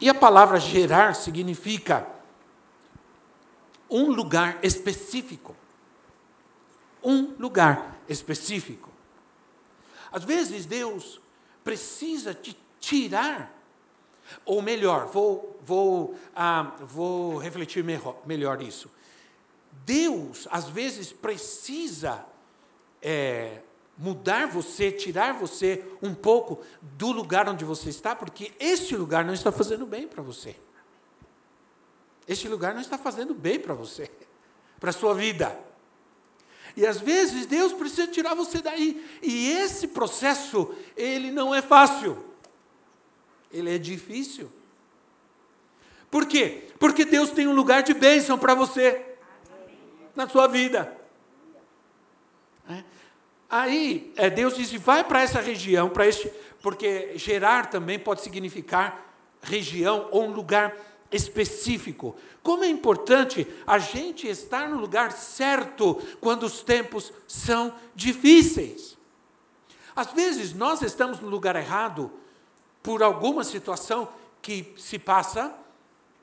E a palavra gerar significa um lugar específico. Um lugar específico. Às vezes Deus precisa te tirar, ou melhor, vou, vou, ah, vou refletir melhor, isso. Deus, às vezes, precisa é, mudar você, tirar você um pouco do lugar onde você está, porque este lugar não está fazendo bem para você. Este lugar não está fazendo bem para você, para a sua vida. E às vezes Deus precisa tirar você daí. E esse processo, ele não é fácil. Ele é difícil. Por quê? Porque Deus tem um lugar de bênção para você na sua vida. É? Aí é, Deus disse: vai para essa região, para este, porque gerar também pode significar região ou um lugar específico. Como é importante a gente estar no lugar certo quando os tempos são difíceis. Às vezes nós estamos no lugar errado por alguma situação que se passa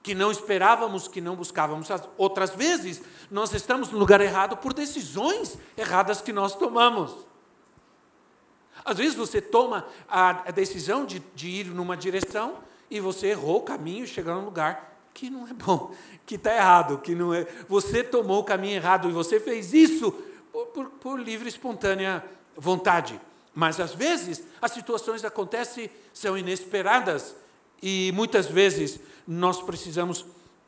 que não esperávamos, que não buscávamos. Outras vezes, nós estamos no lugar errado por decisões erradas que nós tomamos. Às vezes você toma a decisão de, de ir numa direção e você errou o caminho e chegou num lugar que não é bom, que está errado, que não é. Você tomou o caminho errado e você fez isso por, por, por livre, espontânea vontade. Mas às vezes as situações acontecem, são inesperadas e muitas vezes nós precisamos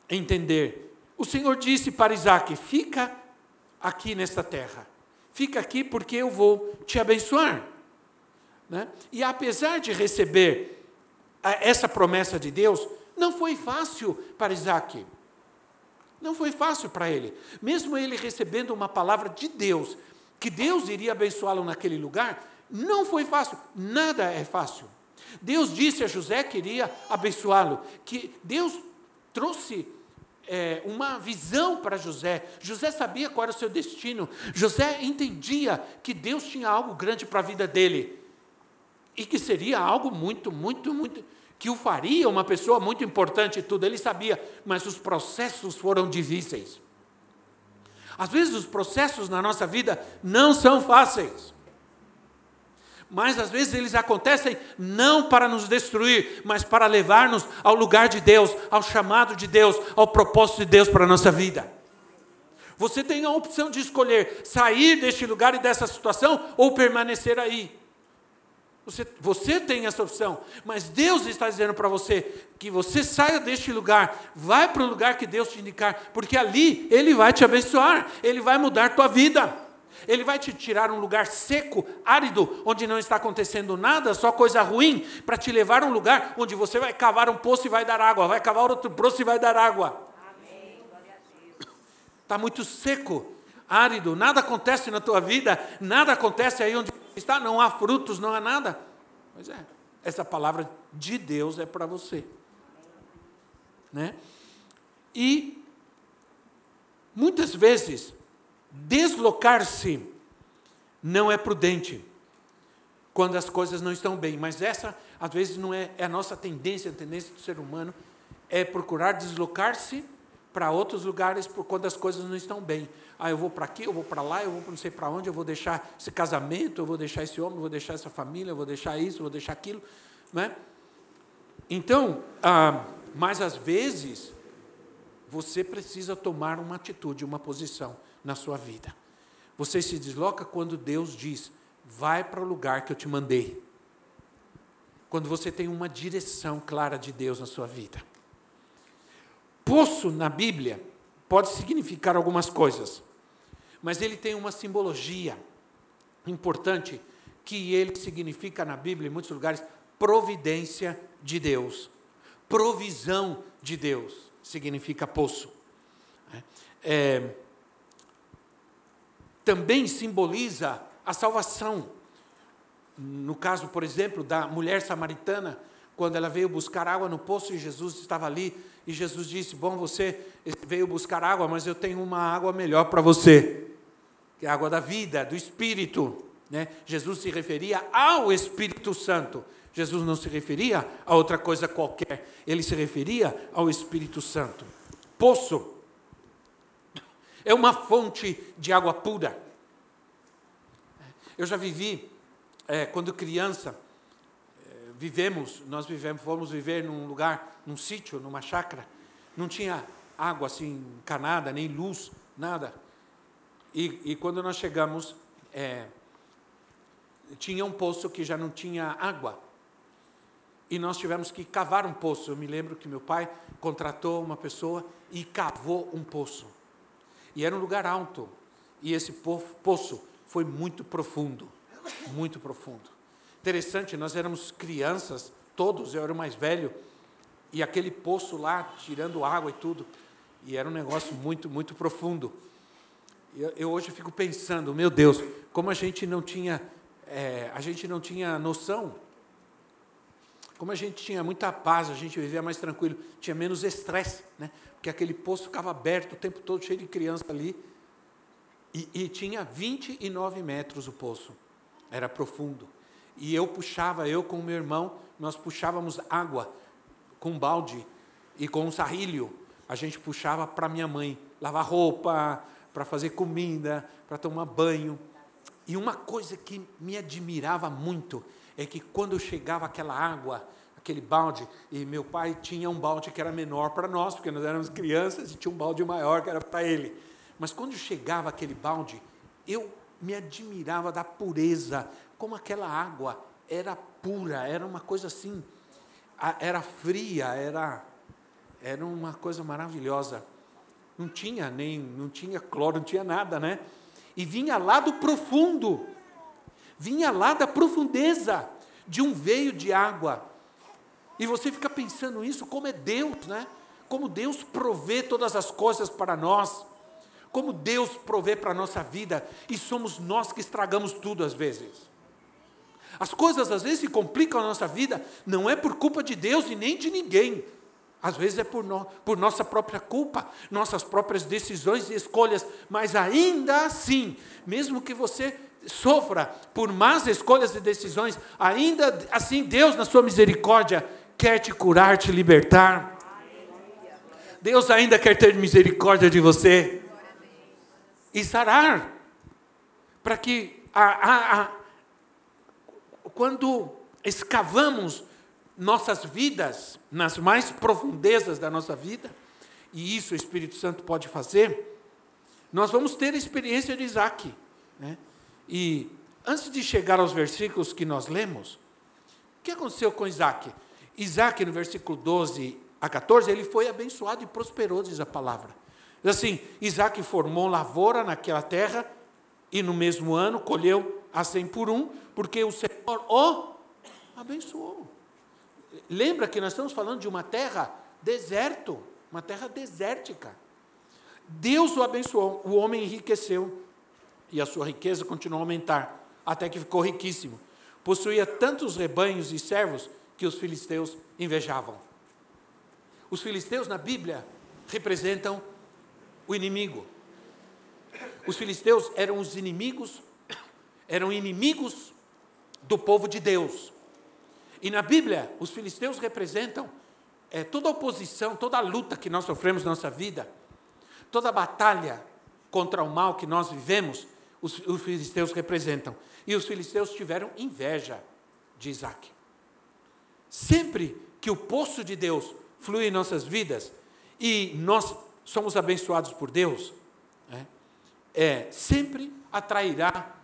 entender. O Senhor disse para Isaac: fica aqui nesta terra, fica aqui porque eu vou te abençoar. Né? E apesar de receber essa promessa de Deus, não foi fácil para Isaac. Não foi fácil para ele. Mesmo ele recebendo uma palavra de Deus, que Deus iria abençoá-lo naquele lugar, não foi fácil. Nada é fácil. Deus disse a José que iria abençoá-lo, que Deus trouxe é, uma visão para José. José sabia qual era o seu destino. José entendia que Deus tinha algo grande para a vida dele e que seria algo muito, muito, muito que o faria uma pessoa muito importante e tudo. Ele sabia, mas os processos foram difíceis. Às vezes os processos na nossa vida não são fáceis mas às vezes eles acontecem não para nos destruir, mas para levar-nos ao lugar de Deus, ao chamado de Deus, ao propósito de Deus para a nossa vida. Você tem a opção de escolher sair deste lugar e dessa situação ou permanecer aí. Você, você tem essa opção, mas Deus está dizendo para você que você saia deste lugar, vai para o lugar que Deus te indicar, porque ali Ele vai te abençoar, Ele vai mudar tua vida. Ele vai te tirar um lugar seco, árido, onde não está acontecendo nada, só coisa ruim, para te levar a um lugar onde você vai cavar um poço e vai dar água, vai cavar outro poço e vai dar água. Está muito seco, árido, nada acontece na tua vida, nada acontece aí onde está, não há frutos, não há nada. Pois é, essa palavra de Deus é para você. Né? E muitas vezes Deslocar-se não é prudente quando as coisas não estão bem, mas essa, às vezes, não é, é a nossa tendência, a tendência do ser humano é procurar deslocar-se para outros lugares por quando as coisas não estão bem. Ah, eu vou para aqui, eu vou para lá, eu vou não sei para onde, eu vou deixar esse casamento, eu vou deixar esse homem, eu vou deixar essa família, eu vou deixar isso, eu vou deixar aquilo. Né? Então, ah, mas às vezes, você precisa tomar uma atitude, uma posição na sua vida. Você se desloca quando Deus diz: vai para o lugar que eu te mandei. Quando você tem uma direção clara de Deus na sua vida. Poço na Bíblia pode significar algumas coisas, mas ele tem uma simbologia importante que ele significa na Bíblia, em muitos lugares, providência de Deus, provisão de Deus. significa poço. É, também simboliza a salvação. No caso, por exemplo, da mulher samaritana, quando ela veio buscar água no poço e Jesus estava ali, e Jesus disse: Bom, você veio buscar água, mas eu tenho uma água melhor para você, que é a água da vida, do Espírito. Né? Jesus se referia ao Espírito Santo. Jesus não se referia a outra coisa qualquer, ele se referia ao Espírito Santo. Poço é uma fonte de água pura. Eu já vivi, é, quando criança, é, vivemos, nós vivemos, fomos viver num lugar, num sítio, numa chácara, não tinha água assim encanada, nem luz, nada. E, e quando nós chegamos, é, tinha um poço que já não tinha água. E nós tivemos que cavar um poço. Eu me lembro que meu pai contratou uma pessoa e cavou um poço. E era um lugar alto. E esse poço foi muito profundo, muito profundo. Interessante, nós éramos crianças, todos, eu era o mais velho, e aquele poço lá, tirando água e tudo, e era um negócio muito, muito profundo. Eu, eu hoje fico pensando, meu Deus, como a gente não tinha, é, a gente não tinha noção, como a gente tinha muita paz, a gente vivia mais tranquilo, tinha menos estresse, né? porque aquele poço ficava aberto o tempo todo, cheio de criança ali, e, e tinha 29 metros o poço, era profundo. E eu puxava, eu com o meu irmão, nós puxávamos água com balde e com um sarrilho. A gente puxava para minha mãe lavar roupa, para fazer comida, para tomar banho. E uma coisa que me admirava muito é que quando chegava aquela água, aquele balde, e meu pai tinha um balde que era menor para nós, porque nós éramos crianças, e tinha um balde maior que era para ele. Mas quando chegava aquele balde, eu me admirava da pureza, como aquela água era pura, era uma coisa assim, era fria, era, era uma coisa maravilhosa. Não tinha nem, não tinha cloro, não tinha nada, né? E vinha lá do profundo, vinha lá da profundeza, de um veio de água. E você fica pensando isso, como é Deus, né? Como Deus provê todas as coisas para nós como Deus provê para a nossa vida e somos nós que estragamos tudo às vezes. As coisas às vezes se complicam a nossa vida, não é por culpa de Deus e nem de ninguém. Às vezes é por, no, por nossa própria culpa, nossas próprias decisões e escolhas, mas ainda assim, mesmo que você sofra por más escolhas e decisões, ainda assim Deus, na sua misericórdia, quer te curar, te libertar. Deus ainda quer ter misericórdia de você e sarar. Para que, a, a, a, quando escavamos nossas vidas, nas mais profundezas da nossa vida, e isso o Espírito Santo pode fazer, nós vamos ter a experiência de Isaac. Né? E antes de chegar aos versículos que nós lemos, o que aconteceu com Isaac? Isaac, no versículo 12 a 14, ele foi abençoado e prosperou, diz a palavra. Assim, Isaac formou lavoura naquela terra e no mesmo ano colheu a cem por um, porque o Senhor o abençoou. Lembra que nós estamos falando de uma terra deserto, uma terra desértica. Deus o abençoou, o homem enriqueceu e a sua riqueza continuou a aumentar, até que ficou riquíssimo. Possuía tantos rebanhos e servos que os filisteus invejavam. Os filisteus na Bíblia representam o inimigo. Os filisteus eram os inimigos, eram inimigos do povo de Deus. E na Bíblia, os filisteus representam é, toda a oposição, toda a luta que nós sofremos na nossa vida, toda a batalha contra o mal que nós vivemos, os, os filisteus representam. E os filisteus tiveram inveja de Isaac. Sempre que o poço de Deus flui em nossas vidas e nós somos abençoados por Deus, né, é, sempre atrairá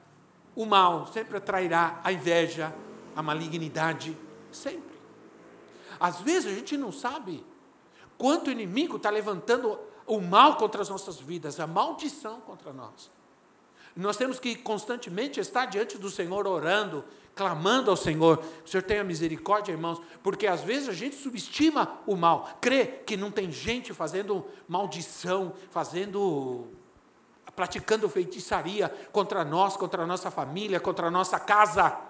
o mal, sempre atrairá a inveja, a malignidade, sempre. Às vezes a gente não sabe quanto o inimigo está levantando o mal contra as nossas vidas, a maldição contra nós. Nós temos que constantemente estar diante do Senhor orando, clamando ao Senhor. O Senhor tenha misericórdia, irmãos, porque às vezes a gente subestima o mal, crê que não tem gente fazendo maldição, fazendo praticando feitiçaria contra nós, contra a nossa família, contra a nossa casa.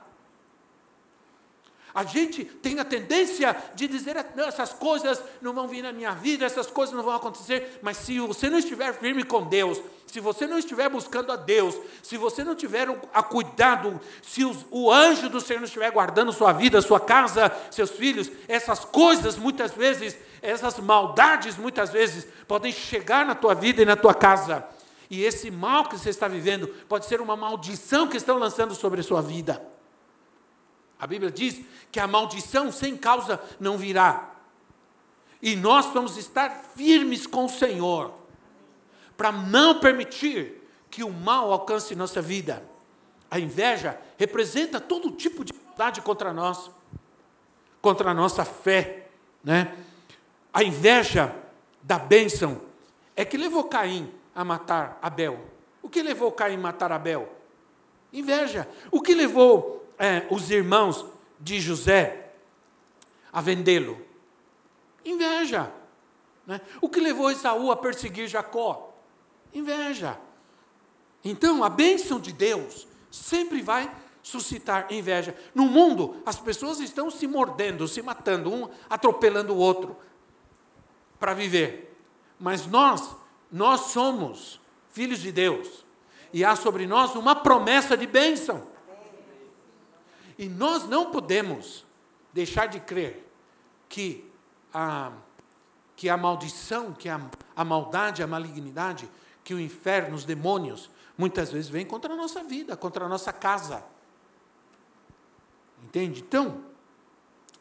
A gente tem a tendência de dizer: não, essas coisas não vão vir na minha vida, essas coisas não vão acontecer. Mas se você não estiver firme com Deus, se você não estiver buscando a Deus, se você não tiver a cuidado, se os, o anjo do Senhor não estiver guardando sua vida, sua casa, seus filhos, essas coisas muitas vezes, essas maldades muitas vezes podem chegar na tua vida e na tua casa. E esse mal que você está vivendo pode ser uma maldição que estão lançando sobre a sua vida. A Bíblia diz que a maldição sem causa não virá. E nós vamos estar firmes com o Senhor, para não permitir que o mal alcance nossa vida. A inveja representa todo tipo de maldade contra nós, contra a nossa fé. Né? A inveja da bênção é que levou Caim a matar Abel. O que levou Caim a matar Abel? Inveja. O que levou é, os irmãos de José a vendê-lo? Inveja. Né? O que levou Esaú a perseguir Jacó? Inveja. Então, a bênção de Deus sempre vai suscitar inveja. No mundo, as pessoas estão se mordendo, se matando, um atropelando o outro para viver. Mas nós, nós somos filhos de Deus. E há sobre nós uma promessa de bênção. E nós não podemos deixar de crer que a, que a maldição, que a, a maldade, a malignidade, que o inferno, os demônios, muitas vezes vem contra a nossa vida, contra a nossa casa. Entende? Então,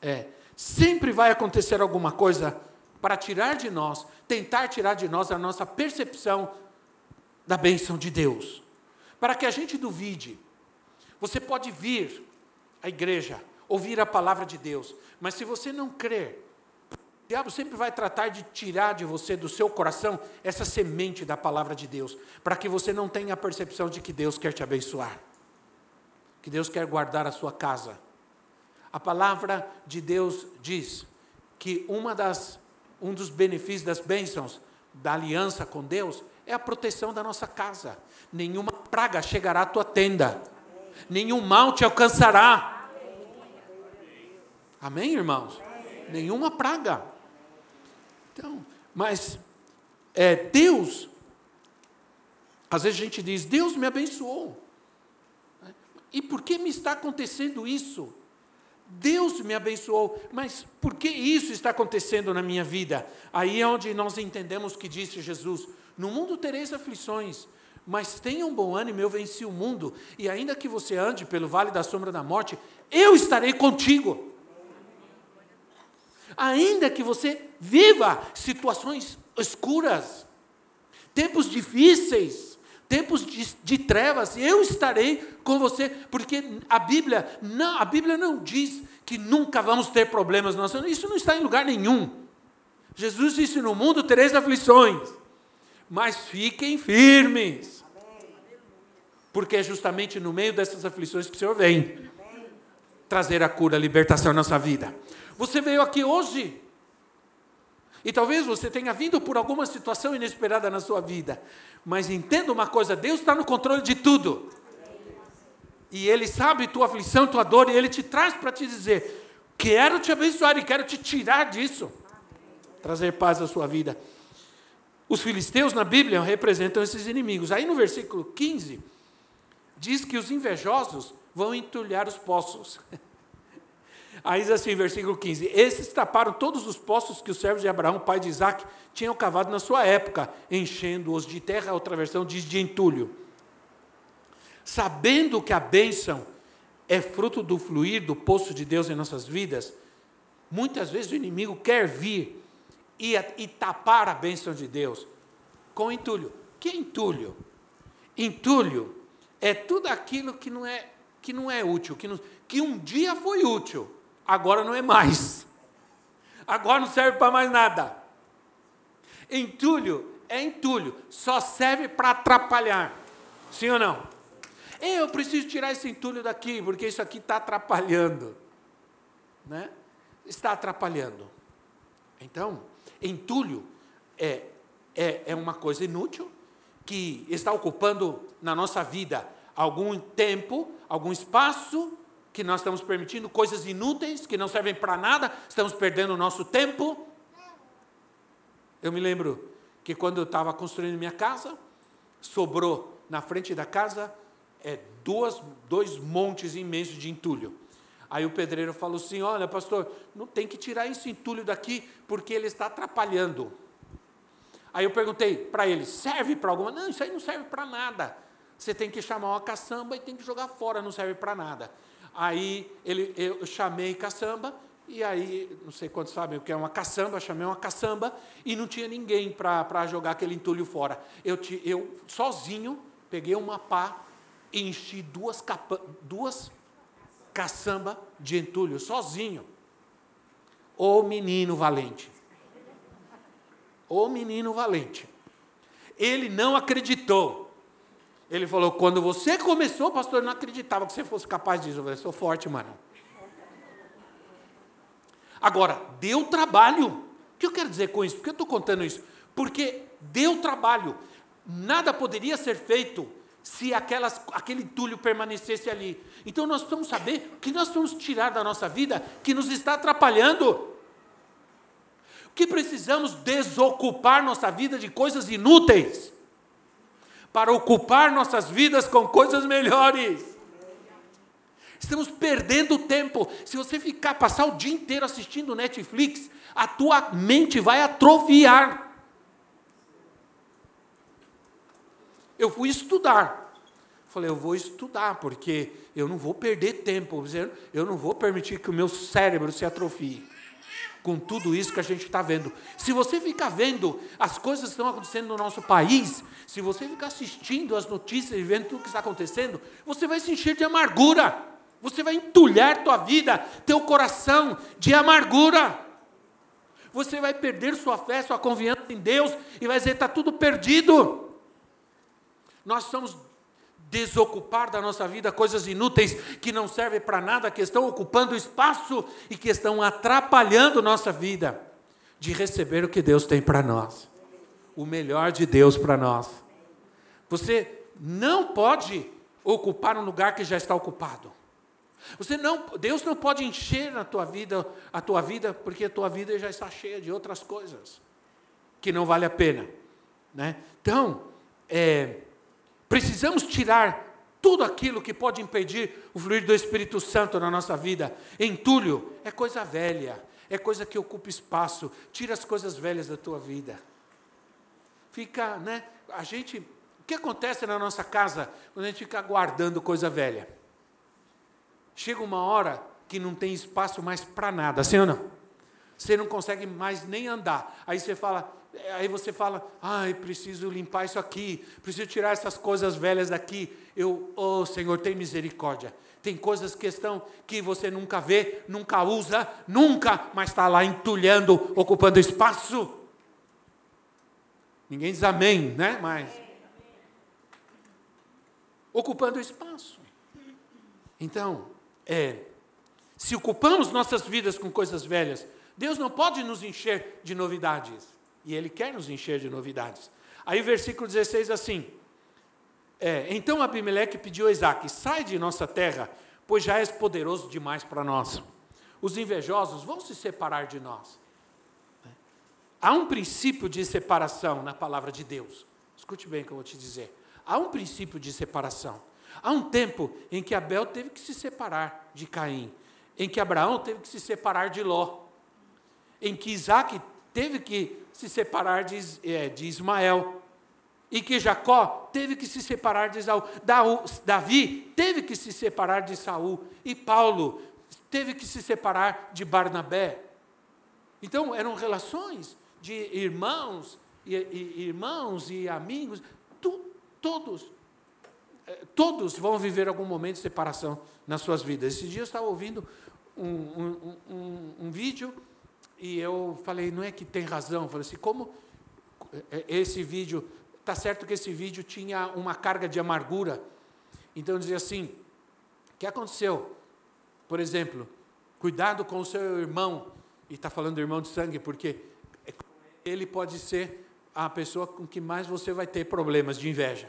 é, sempre vai acontecer alguma coisa para tirar de nós, tentar tirar de nós a nossa percepção da bênção de Deus. Para que a gente duvide. Você pode vir a igreja, ouvir a palavra de Deus. Mas se você não crer, o diabo sempre vai tratar de tirar de você, do seu coração, essa semente da palavra de Deus, para que você não tenha a percepção de que Deus quer te abençoar, que Deus quer guardar a sua casa. A palavra de Deus diz que uma das, um dos benefícios das bênçãos da aliança com Deus é a proteção da nossa casa. Nenhuma praga chegará à tua tenda nenhum mal te alcançará. Amém, irmãos? Nenhuma praga. Então, mas é, Deus, às vezes a gente diz, Deus me abençoou. E por que me está acontecendo isso? Deus me abençoou, mas por que isso está acontecendo na minha vida? Aí é onde nós entendemos que disse Jesus: No mundo tereis aflições, mas tenha um bom ânimo, eu venci o mundo, e ainda que você ande pelo vale da sombra da morte, eu estarei contigo. Ainda que você viva situações escuras, tempos difíceis, tempos de, de, trevas, eu estarei com você, porque a Bíblia não, a Bíblia não diz que nunca vamos ter problemas, isso não está em lugar nenhum. Jesus disse: No mundo tereis aflições, mas fiquem firmes porque é justamente no meio dessas aflições que o Senhor vem trazer a cura, a libertação na nossa vida. Você veio aqui hoje, e talvez você tenha vindo por alguma situação inesperada na sua vida, mas entenda uma coisa: Deus está no controle de tudo. E Ele sabe tua aflição, tua dor, e Ele te traz para te dizer: quero te abençoar e quero te tirar disso, trazer paz à sua vida. Os filisteus na Bíblia representam esses inimigos. Aí no versículo 15, diz que os invejosos vão entulhar os poços. Aí diz assim, versículo 15: Esses taparam todos os poços que os servos de Abraão, pai de Isaac, tinham cavado na sua época, enchendo-os de terra. Outra versão diz de entulho. Sabendo que a bênção é fruto do fluir do poço de Deus em nossas vidas, muitas vezes o inimigo quer vir e, e tapar a bênção de Deus com entulho. Que entulho? Entulho é tudo aquilo que não é, que não é útil, que, não, que um dia foi útil, agora não é mais. Agora não serve para mais nada. Entulho é entulho, só serve para atrapalhar. Sim ou não? Eu preciso tirar esse entulho daqui, porque isso aqui está atrapalhando. Né? Está atrapalhando. Então, entulho é, é, é uma coisa inútil, que está ocupando na nossa vida algum tempo, algum espaço, que nós estamos permitindo coisas inúteis, que não servem para nada, estamos perdendo o nosso tempo. Eu me lembro que quando eu estava construindo minha casa, sobrou na frente da casa é, duas, dois montes imensos de entulho. Aí o pedreiro falou assim: Olha, pastor, não tem que tirar esse entulho daqui porque ele está atrapalhando. Aí eu perguntei para ele: serve para alguma? Não, isso aí não serve para nada. Você tem que chamar uma caçamba e tem que jogar fora, não serve para nada. Aí ele, eu chamei caçamba, e aí, não sei quantos sabem o que é uma caçamba, chamei uma caçamba, e não tinha ninguém para jogar aquele entulho fora. Eu, eu, sozinho, peguei uma pá enchi duas, capa, duas caçamba de entulho, sozinho. Ô menino valente. Ô menino valente. Ele não acreditou. Ele falou: quando você começou, pastor, eu não acreditava que você fosse capaz disso. Eu falei: sou forte, mano. Agora, deu trabalho. O que eu quero dizer com isso? Por que eu estou contando isso? Porque deu trabalho. Nada poderia ser feito se aquelas, aquele entulho permanecesse ali. Então nós precisamos saber o que nós vamos tirar da nossa vida que nos está atrapalhando. O que precisamos desocupar nossa vida de coisas inúteis para ocupar nossas vidas com coisas melhores. Estamos perdendo tempo. Se você ficar passar o dia inteiro assistindo Netflix, a tua mente vai atrofiar. Eu fui estudar. Falei, eu vou estudar, porque eu não vou perder tempo, eu não vou permitir que o meu cérebro se atrofie com tudo isso que a gente está vendo. Se você ficar vendo as coisas que estão acontecendo no nosso país, se você ficar assistindo as notícias e vendo tudo que está acontecendo, você vai se encher de amargura. Você vai entulhar tua vida, teu coração de amargura. Você vai perder sua fé, sua confiança em Deus e vai dizer: está tudo perdido. Nós somos desocupar da nossa vida coisas inúteis que não servem para nada, que estão ocupando espaço e que estão atrapalhando nossa vida de receber o que Deus tem para nós. O melhor de Deus para nós. Você não pode ocupar um lugar que já está ocupado. Você não, Deus não pode encher na tua vida a tua vida porque a tua vida já está cheia de outras coisas que não vale a pena, né? Então, é, Precisamos tirar tudo aquilo que pode impedir o fluir do Espírito Santo na nossa vida. Entulho é coisa velha, é coisa que ocupa espaço. Tira as coisas velhas da tua vida. Fica, né? A gente, o que acontece na nossa casa quando a gente fica guardando coisa velha? Chega uma hora que não tem espaço mais para nada, sim ou não? Você não consegue mais nem andar. Aí você fala, Aí você fala, ai, preciso limpar isso aqui, preciso tirar essas coisas velhas daqui. Eu, oh Senhor, tem misericórdia. Tem coisas que estão que você nunca vê, nunca usa, nunca, mas está lá entulhando, ocupando espaço. Ninguém diz amém, né? Mas ocupando espaço. Então, é, se ocupamos nossas vidas com coisas velhas, Deus não pode nos encher de novidades. E Ele quer nos encher de novidades. Aí, versículo 16, assim: é, Então Abimeleque pediu a Isaac: Sai de nossa terra, pois já és poderoso demais para nós. Os invejosos vão se separar de nós. Há um princípio de separação na palavra de Deus. Escute bem o que eu vou te dizer. Há um princípio de separação. Há um tempo em que Abel teve que se separar de Caim, em que Abraão teve que se separar de Ló, em que Isaac teve que se separar de, é, de Ismael. E que Jacó teve que se separar de Isaú. Davi teve que se separar de Saul. E Paulo teve que se separar de Barnabé. Então, eram relações de irmãos e, e irmãos e amigos. Tu, todos, é, todos vão viver algum momento de separação nas suas vidas. Esse dia eu estava ouvindo um, um, um, um vídeo e eu falei, não é que tem razão? Eu falei assim, como esse vídeo tá certo que esse vídeo tinha uma carga de amargura. Então dizia assim: o que aconteceu? Por exemplo, cuidado com o seu irmão, e está falando do irmão de sangue, porque ele pode ser a pessoa com que mais você vai ter problemas de inveja.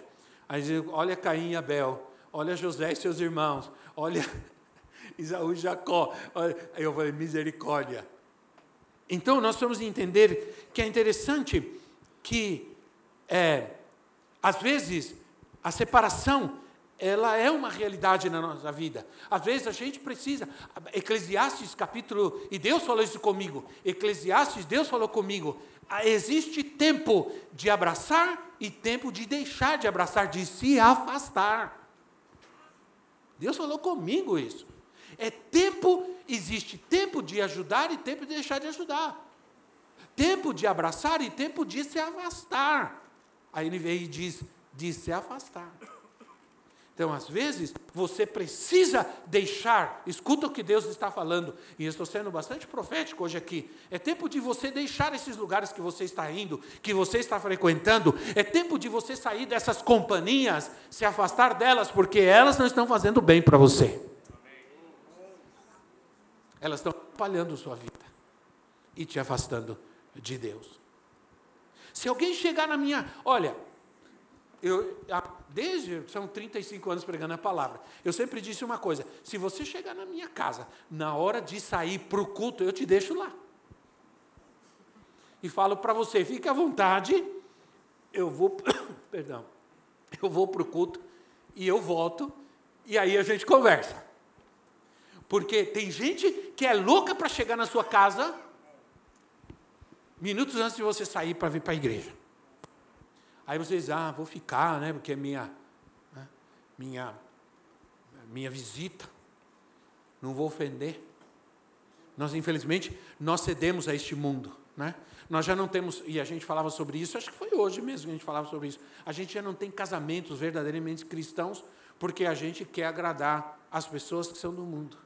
Aí diz, olha Caim e Abel, olha José e seus irmãos, olha Isaú e Jacó. Aí eu falei, misericórdia. Então nós temos que entender que é interessante que, é, às vezes, a separação ela é uma realidade na nossa vida. Às vezes a gente precisa. Eclesiastes capítulo. E Deus falou isso comigo. Eclesiastes, Deus falou comigo. Ah, existe tempo de abraçar e tempo de deixar de abraçar, de se afastar. Deus falou comigo isso. É tempo, existe tempo de ajudar e tempo de deixar de ajudar. Tempo de abraçar e tempo de se afastar. Aí ele veio e diz: de se afastar. Então, às vezes, você precisa deixar, escuta o que Deus está falando, e estou sendo bastante profético hoje aqui. É tempo de você deixar esses lugares que você está indo, que você está frequentando, é tempo de você sair dessas companhias, se afastar delas, porque elas não estão fazendo bem para você. Elas estão atrapalhando sua vida e te afastando de Deus. Se alguém chegar na minha, olha, eu, desde, são 35 anos pregando a palavra, eu sempre disse uma coisa: se você chegar na minha casa, na hora de sair para o culto, eu te deixo lá. E falo para você: fique à vontade, eu vou, perdão, eu vou para o culto e eu volto, e aí a gente conversa. Porque tem gente que é louca para chegar na sua casa minutos antes de você sair para vir para a igreja. Aí vocês, ah, vou ficar, né? Porque é minha, né, minha, minha visita. Não vou ofender. Nós, infelizmente, nós cedemos a este mundo, né? Nós já não temos, e a gente falava sobre isso, acho que foi hoje mesmo que a gente falava sobre isso. A gente já não tem casamentos verdadeiramente cristãos, porque a gente quer agradar as pessoas que são do mundo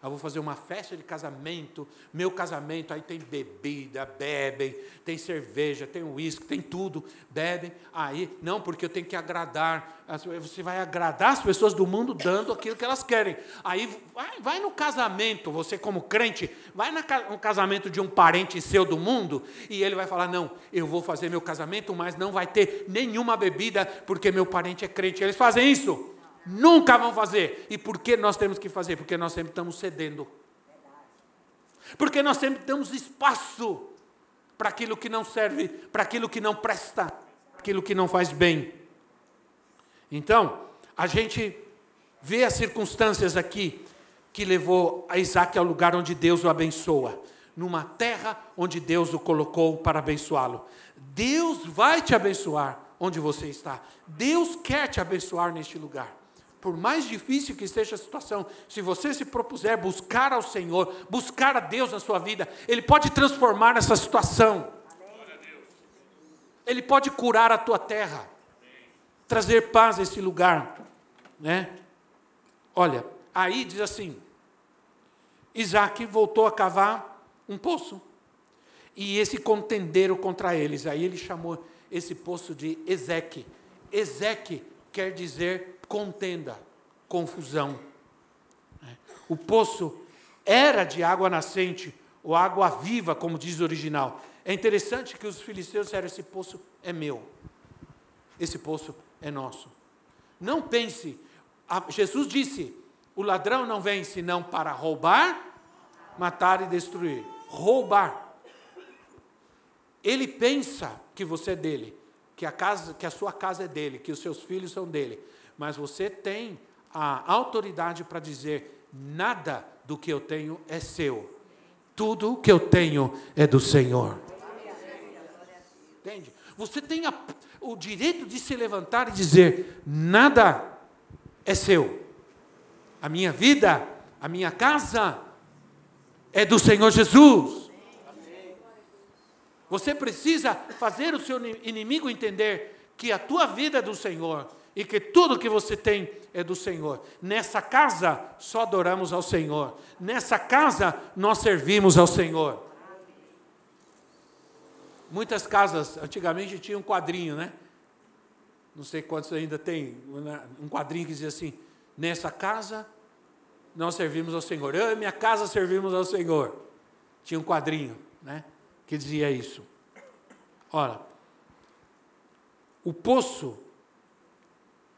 eu vou fazer uma festa de casamento, meu casamento, aí tem bebida, bebem, tem cerveja, tem uísque, tem tudo, bebem. Aí, não, porque eu tenho que agradar, você vai agradar as pessoas do mundo dando aquilo que elas querem. Aí, vai, vai no casamento, você como crente, vai no casamento de um parente seu do mundo, e ele vai falar: não, eu vou fazer meu casamento, mas não vai ter nenhuma bebida, porque meu parente é crente. Eles fazem isso. Nunca vão fazer. E por que nós temos que fazer? Porque nós sempre estamos cedendo. Porque nós sempre damos espaço para aquilo que não serve, para aquilo que não presta, aquilo que não faz bem. Então, a gente vê as circunstâncias aqui que levou a Isaac ao lugar onde Deus o abençoa, numa terra onde Deus o colocou para abençoá-lo. Deus vai te abençoar onde você está. Deus quer te abençoar neste lugar por mais difícil que seja a situação, se você se propuser buscar ao Senhor, buscar a Deus na sua vida, Ele pode transformar essa situação. Ele pode curar a tua terra, trazer paz a esse lugar, né? Olha, aí diz assim: Isaac voltou a cavar um poço e esse contenderam contra eles. Aí ele chamou esse poço de Ezeque. Ezeque quer dizer contenda, confusão. O poço era de água nascente, ou água viva, como diz o original. É interessante que os filisteus disseram: esse poço é meu, esse poço é nosso. Não pense, Jesus disse: o ladrão não vem senão para roubar, matar e destruir. Roubar. Ele pensa que você é dele, que a, casa, que a sua casa é dele, que os seus filhos são dele mas você tem a autoridade para dizer: nada do que eu tenho é seu, tudo que eu tenho é do Senhor. Entende? Você tem a, o direito de se levantar e dizer: nada é seu. A minha vida, a minha casa é do Senhor Jesus. Você precisa fazer o seu inimigo entender que a tua vida é do Senhor e que tudo que você tem é do Senhor. Nessa casa só adoramos ao Senhor. Nessa casa nós servimos ao Senhor. Muitas casas, antigamente tinha um quadrinho, né? não sei quantos ainda tem, né, um quadrinho que diz assim: Nessa casa nós servimos ao Senhor. Eu e minha casa servimos ao Senhor. Tinha um quadrinho, né? Que dizia isso. Ora, o poço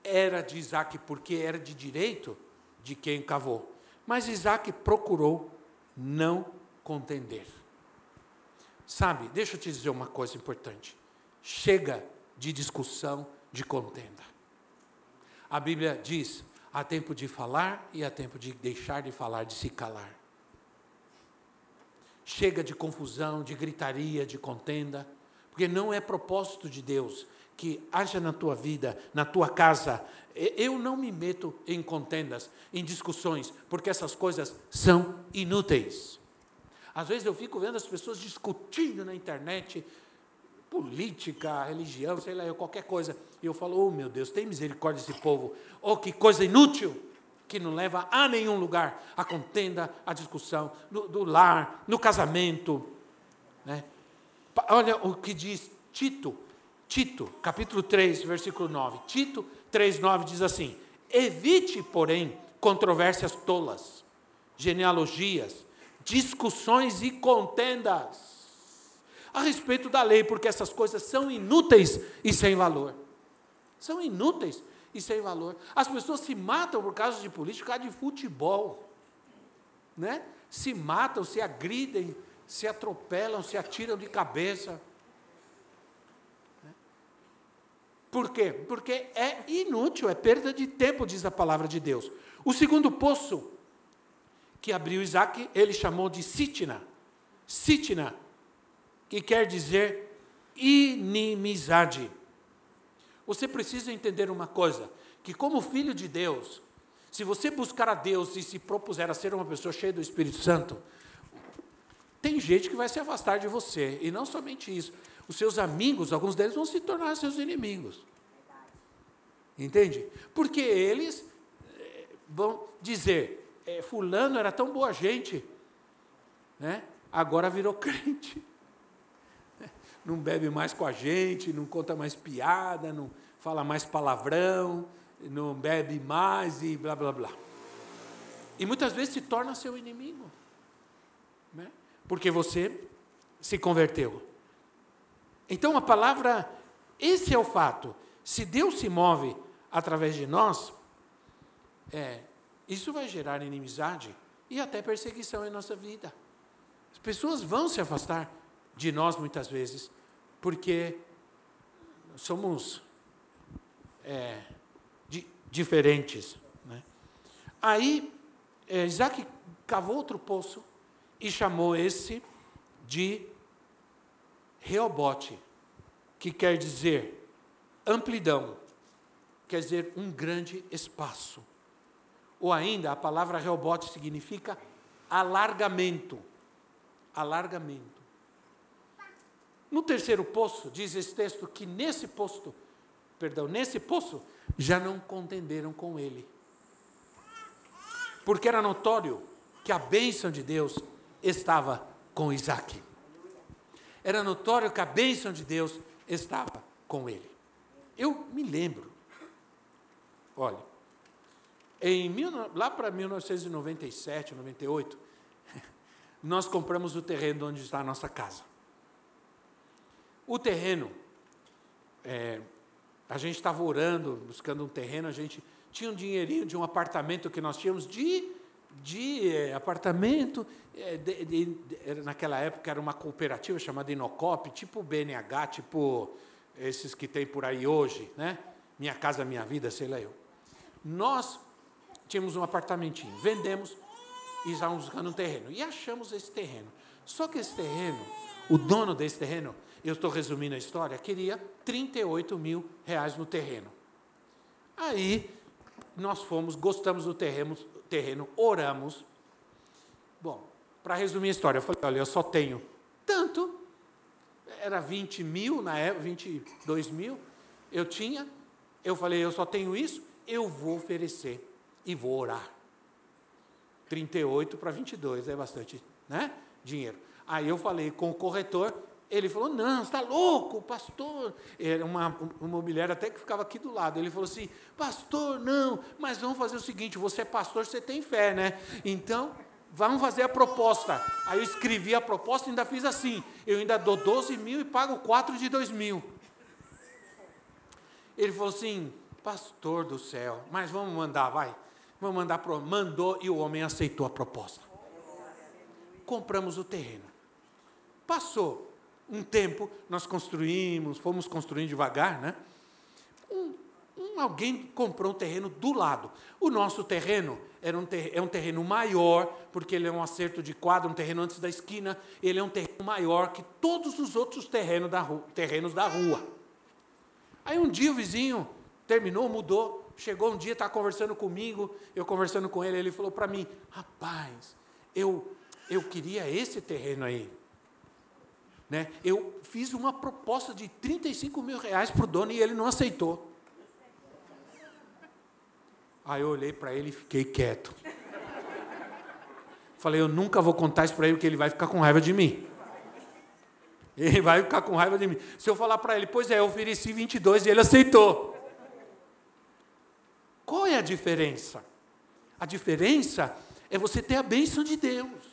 era de Isaac porque era de direito de quem cavou. Mas Isaac procurou não contender. Sabe, deixa eu te dizer uma coisa importante. Chega de discussão, de contenda. A Bíblia diz: há tempo de falar e há tempo de deixar de falar, de se calar. Chega de confusão, de gritaria, de contenda, porque não é propósito de Deus que haja na tua vida, na tua casa. Eu não me meto em contendas, em discussões, porque essas coisas são inúteis. Às vezes eu fico vendo as pessoas discutindo na internet política, religião, sei lá, qualquer coisa. E eu falo, oh meu Deus, tem misericórdia desse povo. Oh, que coisa inútil, que não leva a nenhum lugar. A contenda, a discussão, no, do lar, no casamento. Né? Olha o que diz Tito, Tito, capítulo 3, versículo 9. Tito 3, 9 diz assim: Evite, porém, controvérsias tolas, genealogias, discussões e contendas a respeito da lei, porque essas coisas são inúteis e sem valor. São inúteis e sem valor. As pessoas se matam por causa de política, por causa de futebol. Né? Se matam, se agridem, se atropelam, se atiram de cabeça. Por quê? Porque é inútil, é perda de tempo, diz a palavra de Deus. O segundo poço que abriu Isaac, ele chamou de Sitna. Sitna, que quer dizer inimizade. Você precisa entender uma coisa: que, como filho de Deus, se você buscar a Deus e se propuser a ser uma pessoa cheia do Espírito Santo, tem gente que vai se afastar de você. E não somente isso. Os seus amigos, alguns deles vão se tornar seus inimigos. Entende? Porque eles eh, vão dizer: é, fulano era tão boa gente, né? agora virou crente. Não bebe mais com a gente, não conta mais piada, não fala mais palavrão, não bebe mais e blá blá blá. E muitas vezes se torna seu inimigo, né? porque você se converteu. Então a palavra, esse é o fato. Se Deus se move através de nós, é, isso vai gerar inimizade e até perseguição em nossa vida. As pessoas vão se afastar de nós muitas vezes, porque somos é, di, diferentes. Né? Aí, é, Isaac cavou outro poço e chamou esse de Reobote, que quer dizer amplidão, quer dizer um grande espaço. Ou ainda, a palavra reobote significa alargamento. Alargamento. No terceiro poço, diz esse texto que nesse posto, perdão, nesse poço, já não contenderam com ele. Porque era notório que a bênção de Deus estava com Isaac. Era notório que a bênção de Deus estava com ele. Eu me lembro, olha, em, lá para 1997, 98, nós compramos o terreno onde está a nossa casa. O terreno, é, a gente estava orando, buscando um terreno, a gente tinha um dinheirinho de um apartamento que nós tínhamos de, de é, apartamento, é, de, de, naquela época era uma cooperativa chamada Inocop, tipo BNH, tipo esses que tem por aí hoje, né? Minha Casa Minha Vida, sei lá eu. Nós tínhamos um apartamentinho, vendemos e estávamos buscando um terreno. E achamos esse terreno. Só que esse terreno, o dono desse terreno, eu estou resumindo a história, queria 38 mil reais no terreno. Aí nós fomos, gostamos do terreno, terreno oramos. Bom, para resumir a história, eu falei, olha, eu só tenho tanto, era 20 mil na época, 22 mil, eu tinha, eu falei, eu só tenho isso, eu vou oferecer e vou orar. 38 para 22 é bastante né? dinheiro. Aí eu falei com o corretor, Ele falou: Não, está louco, pastor. Era uma, uma mulher até que ficava aqui do lado. Ele falou assim: Pastor, não, mas vamos fazer o seguinte: você é pastor, você tem fé, né? Então, vamos fazer a proposta. Aí eu escrevi a proposta e ainda fiz assim: eu ainda dou 12 mil e pago 4 de 2 mil. Ele falou assim: Pastor do céu, mas vamos mandar, vai. Vamos mandar pro mandou e o homem aceitou a proposta. Compramos o terreno. Passou um tempo, nós construímos, fomos construindo devagar, né? Um, um, alguém comprou um terreno do lado. O nosso terreno era um ter, é um terreno maior, porque ele é um acerto de quadro, um terreno antes da esquina, ele é um terreno maior que todos os outros terrenos da rua. Terrenos da rua. Aí um dia o vizinho terminou, mudou, chegou um dia, estava conversando comigo, eu conversando com ele, ele falou para mim, rapaz, eu, eu queria esse terreno aí. Né? Eu fiz uma proposta de 35 mil reais para o dono e ele não aceitou. Aí eu olhei para ele e fiquei quieto. Falei, eu nunca vou contar isso para ele, porque ele vai ficar com raiva de mim. Ele vai ficar com raiva de mim. Se eu falar para ele, pois é, eu ofereci 22 e ele aceitou. Qual é a diferença? A diferença é você ter a bênção de Deus.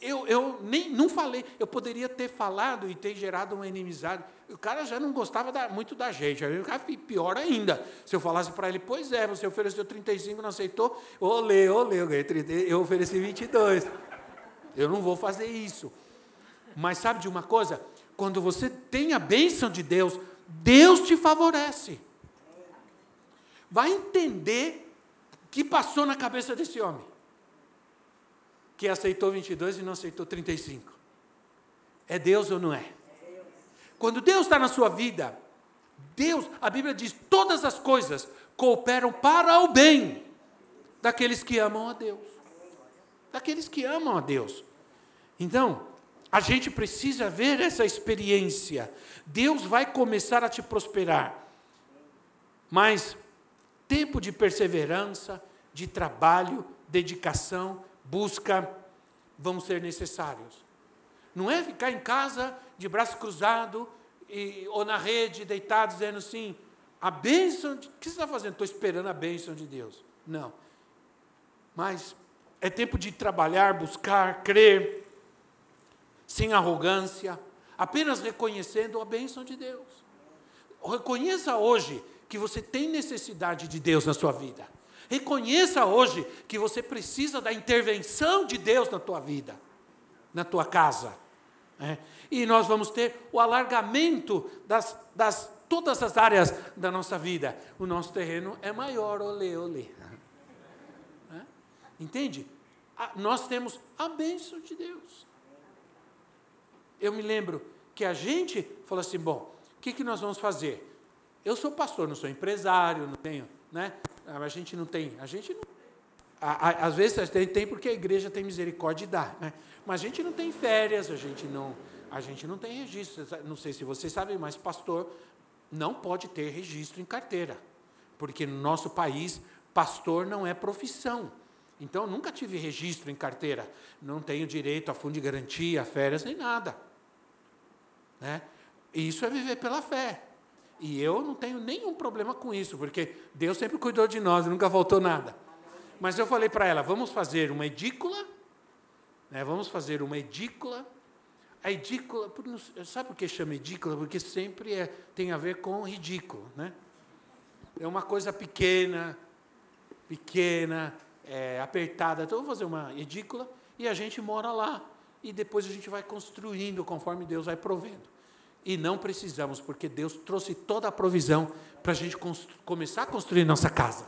Eu, eu nem não falei, eu poderia ter falado e ter gerado uma inimizade. O cara já não gostava da, muito da gente. Aí pior ainda. Se eu falasse para ele, pois é, você ofereceu 35, não aceitou, olê, olê, eu, ganhei 30, eu ofereci 22. Eu não vou fazer isso. Mas sabe de uma coisa? Quando você tem a bênção de Deus, Deus te favorece. Vai entender o que passou na cabeça desse homem que aceitou 22 e não aceitou 35. É Deus ou não é? Quando Deus está na sua vida, Deus, a Bíblia diz, todas as coisas cooperam para o bem daqueles que amam a Deus. Daqueles que amam a Deus. Então, a gente precisa ver essa experiência. Deus vai começar a te prosperar. Mas tempo de perseverança, de trabalho, dedicação, busca vão ser necessários. Não é ficar em casa de braço cruzado e, ou na rede deitado dizendo assim, a bênção, de, o que você está fazendo? Estou esperando a bênção de Deus. Não. Mas é tempo de trabalhar, buscar, crer, sem arrogância, apenas reconhecendo a bênção de Deus. Reconheça hoje que você tem necessidade de Deus na sua vida. Reconheça hoje que você precisa da intervenção de Deus na tua vida, na tua casa. É. E nós vamos ter o alargamento das, das todas as áreas da nossa vida. O nosso terreno é maior, olê, olê. É. Entende? nós temos a bênção de Deus. Eu me lembro que a gente falou assim: bom, o que, que nós vamos fazer? Eu sou pastor, não sou empresário, não tenho né? Ah, a gente não tem, a gente não, a, a, às vezes tem, tem porque a igreja tem misericórdia e dá, né? Mas a gente não tem férias, a gente não, a gente não tem registro. Não sei se vocês sabem, mas pastor não pode ter registro em carteira, porque no nosso país pastor não é profissão. Então nunca tive registro em carteira, não tenho direito a fundo de garantia, férias nem nada, né? E isso é viver pela fé. E eu não tenho nenhum problema com isso, porque Deus sempre cuidou de nós, nunca faltou nada. Mas eu falei para ela: vamos fazer uma edícula, né, vamos fazer uma edícula. A edícula, sabe por que chama edícula? Porque sempre é, tem a ver com ridículo. Né? É uma coisa pequena, pequena, é, apertada. Então, vamos fazer uma edícula e a gente mora lá. E depois a gente vai construindo conforme Deus vai provendo. E não precisamos, porque Deus trouxe toda a provisão para a gente começar a construir nossa casa.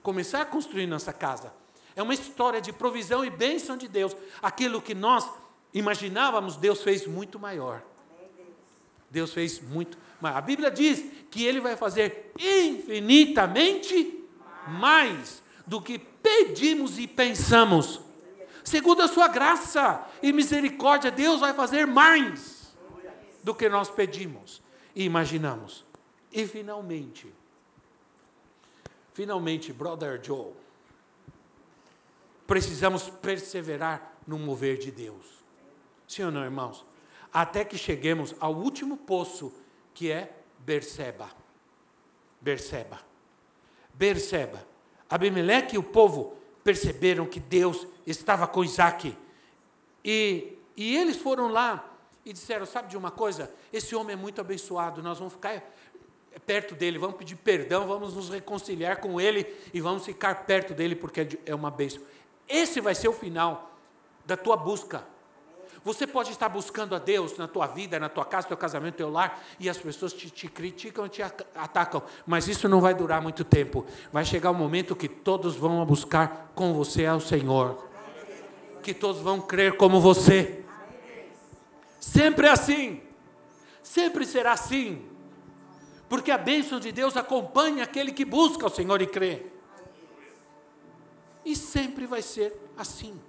Começar a construir nossa casa. É uma história de provisão e bênção de Deus. Aquilo que nós imaginávamos, Deus fez muito maior. Deus fez muito maior. A Bíblia diz que Ele vai fazer infinitamente mais do que pedimos e pensamos. Segundo a sua graça e misericórdia, Deus vai fazer mais do que nós pedimos e imaginamos. E finalmente, finalmente, brother Joe, precisamos perseverar no mover de Deus. Sim ou não, irmãos? Até que cheguemos ao último poço, que é Berseba. Berseba. Berseba. Abimeleque e o povo perceberam que Deus estava com Isaac. E, e eles foram lá e disseram: Sabe de uma coisa? Esse homem é muito abençoado, nós vamos ficar perto dele, vamos pedir perdão, vamos nos reconciliar com ele e vamos ficar perto dele porque é, uma bênção. Esse vai ser o final da tua busca. Você pode estar buscando a Deus na tua vida, na tua casa, no teu casamento, no teu lar, e as pessoas te, te criticam, te atacam, mas isso não vai durar muito tempo. Vai chegar o um momento que todos vão buscar com você ao Senhor, que todos vão crer como você. Sempre é assim, sempre será assim, porque a bênção de Deus acompanha aquele que busca o Senhor e crê. E sempre vai ser assim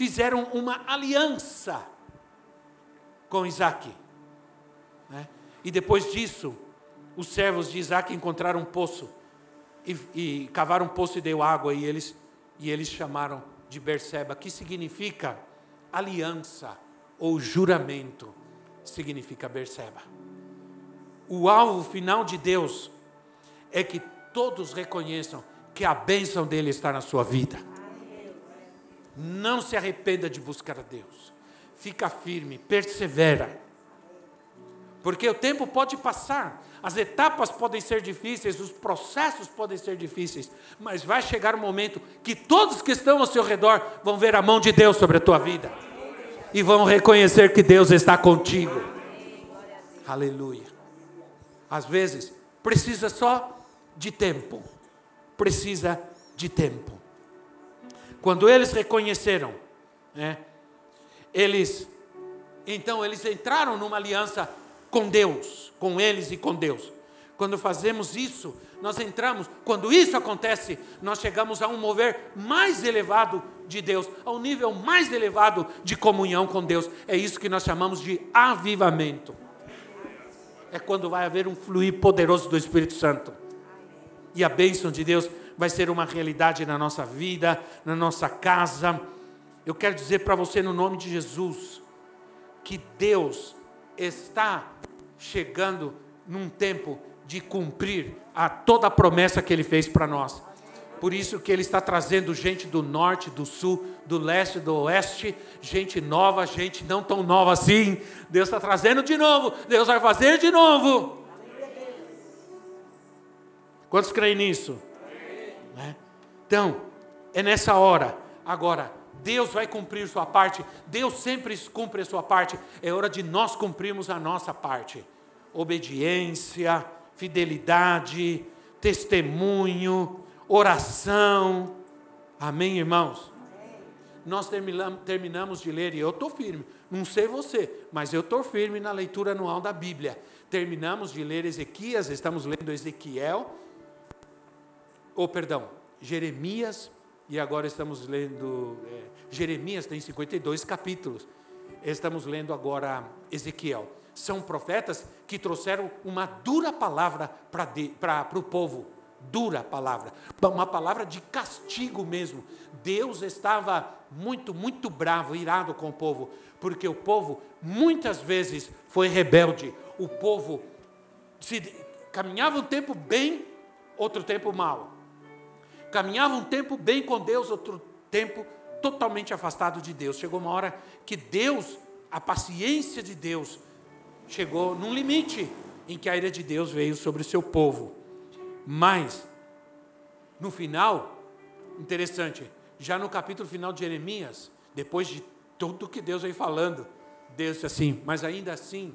fizeram uma aliança com Isaac. Né? E depois disso, os servos de Isaac encontraram um poço e, e cavaram um poço e deu água e eles e eles chamaram de Berseba, que significa aliança ou juramento, significa Berseba. O alvo final de Deus é que todos reconheçam que a bênção dele está na sua vida. Não se arrependa de buscar a Deus. Fica firme, persevera. Porque o tempo pode passar, as etapas podem ser difíceis, os processos podem ser difíceis, mas vai chegar um momento que todos que estão ao seu redor vão ver a mão de Deus sobre a tua vida e vão reconhecer que Deus está contigo. Aleluia. Às vezes, precisa só de tempo. Precisa de tempo. Quando eles reconheceram, né, eles, então eles entraram numa aliança com Deus, com eles e com Deus. Quando fazemos isso, nós entramos, quando isso acontece, nós chegamos a um mover mais elevado de Deus, a um nível mais elevado de comunhão com Deus. É isso que nós chamamos de avivamento. É quando vai haver um fluir poderoso do Espírito Santo. E a bênção de Deus vai ser uma realidade na nossa vida, na nossa casa. Eu quero dizer para você, no nome de Jesus, que Deus está chegando num tempo de cumprir a toda a promessa que Ele fez para nós. Por isso que Ele está trazendo gente do norte, do sul, do leste, do oeste, gente nova, gente não tão nova assim. Deus está trazendo de novo, Deus vai fazer de novo. Quantos creem nisso? Né? Então, é nessa hora. Agora, Deus vai cumprir sua parte. Deus sempre cumpre a sua parte. É hora de nós cumprirmos a nossa parte. Obediência, fidelidade, testemunho, oração. Amém, irmãos? Nós terminamos, terminamos de ler e eu estou firme. Não sei você, mas eu estou firme na leitura anual da Bíblia. Terminamos de ler Ezequias, estamos lendo Ezequiel ou perdão, Jeremias, e agora estamos lendo, é, Jeremias tem 52 capítulos, estamos lendo agora Ezequiel. São profetas que trouxeram uma dura palavra para o povo, dura palavra, uma palavra de castigo mesmo. Deus estava muito, muito bravo, irado com o povo, porque o povo muitas vezes foi rebelde, o povo se, caminhava um tempo bem, outro tempo mal caminhava um tempo bem com Deus, outro tempo totalmente afastado de Deus. Chegou uma hora que Deus, a paciência de Deus, chegou num limite em que a ira de Deus veio sobre o seu povo. Mas, no final, interessante, já no capítulo final de Jeremias, depois de tudo que Deus vem falando, Deus disse assim: Mas ainda assim,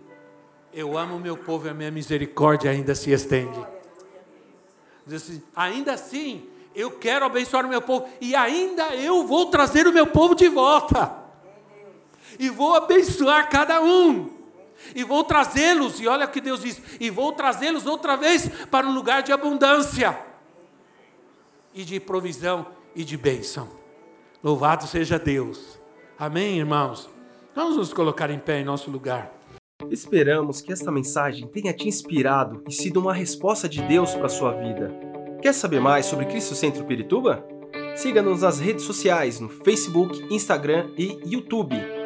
eu amo o meu povo e a minha misericórdia ainda se estende. Diz assim, ainda assim, eu quero abençoar o meu povo e ainda eu vou trazer o meu povo de volta. E vou abençoar cada um. E vou trazê-los, e olha o que Deus diz: e vou trazê-los outra vez para um lugar de abundância, e de provisão e de bênção. Louvado seja Deus. Amém, irmãos? Vamos nos colocar em pé em nosso lugar. Esperamos que esta mensagem tenha te inspirado e sido uma resposta de Deus para a sua vida. Quer saber mais sobre Cristo Centro Pirituba? Siga-nos nas redes sociais no Facebook, Instagram e YouTube.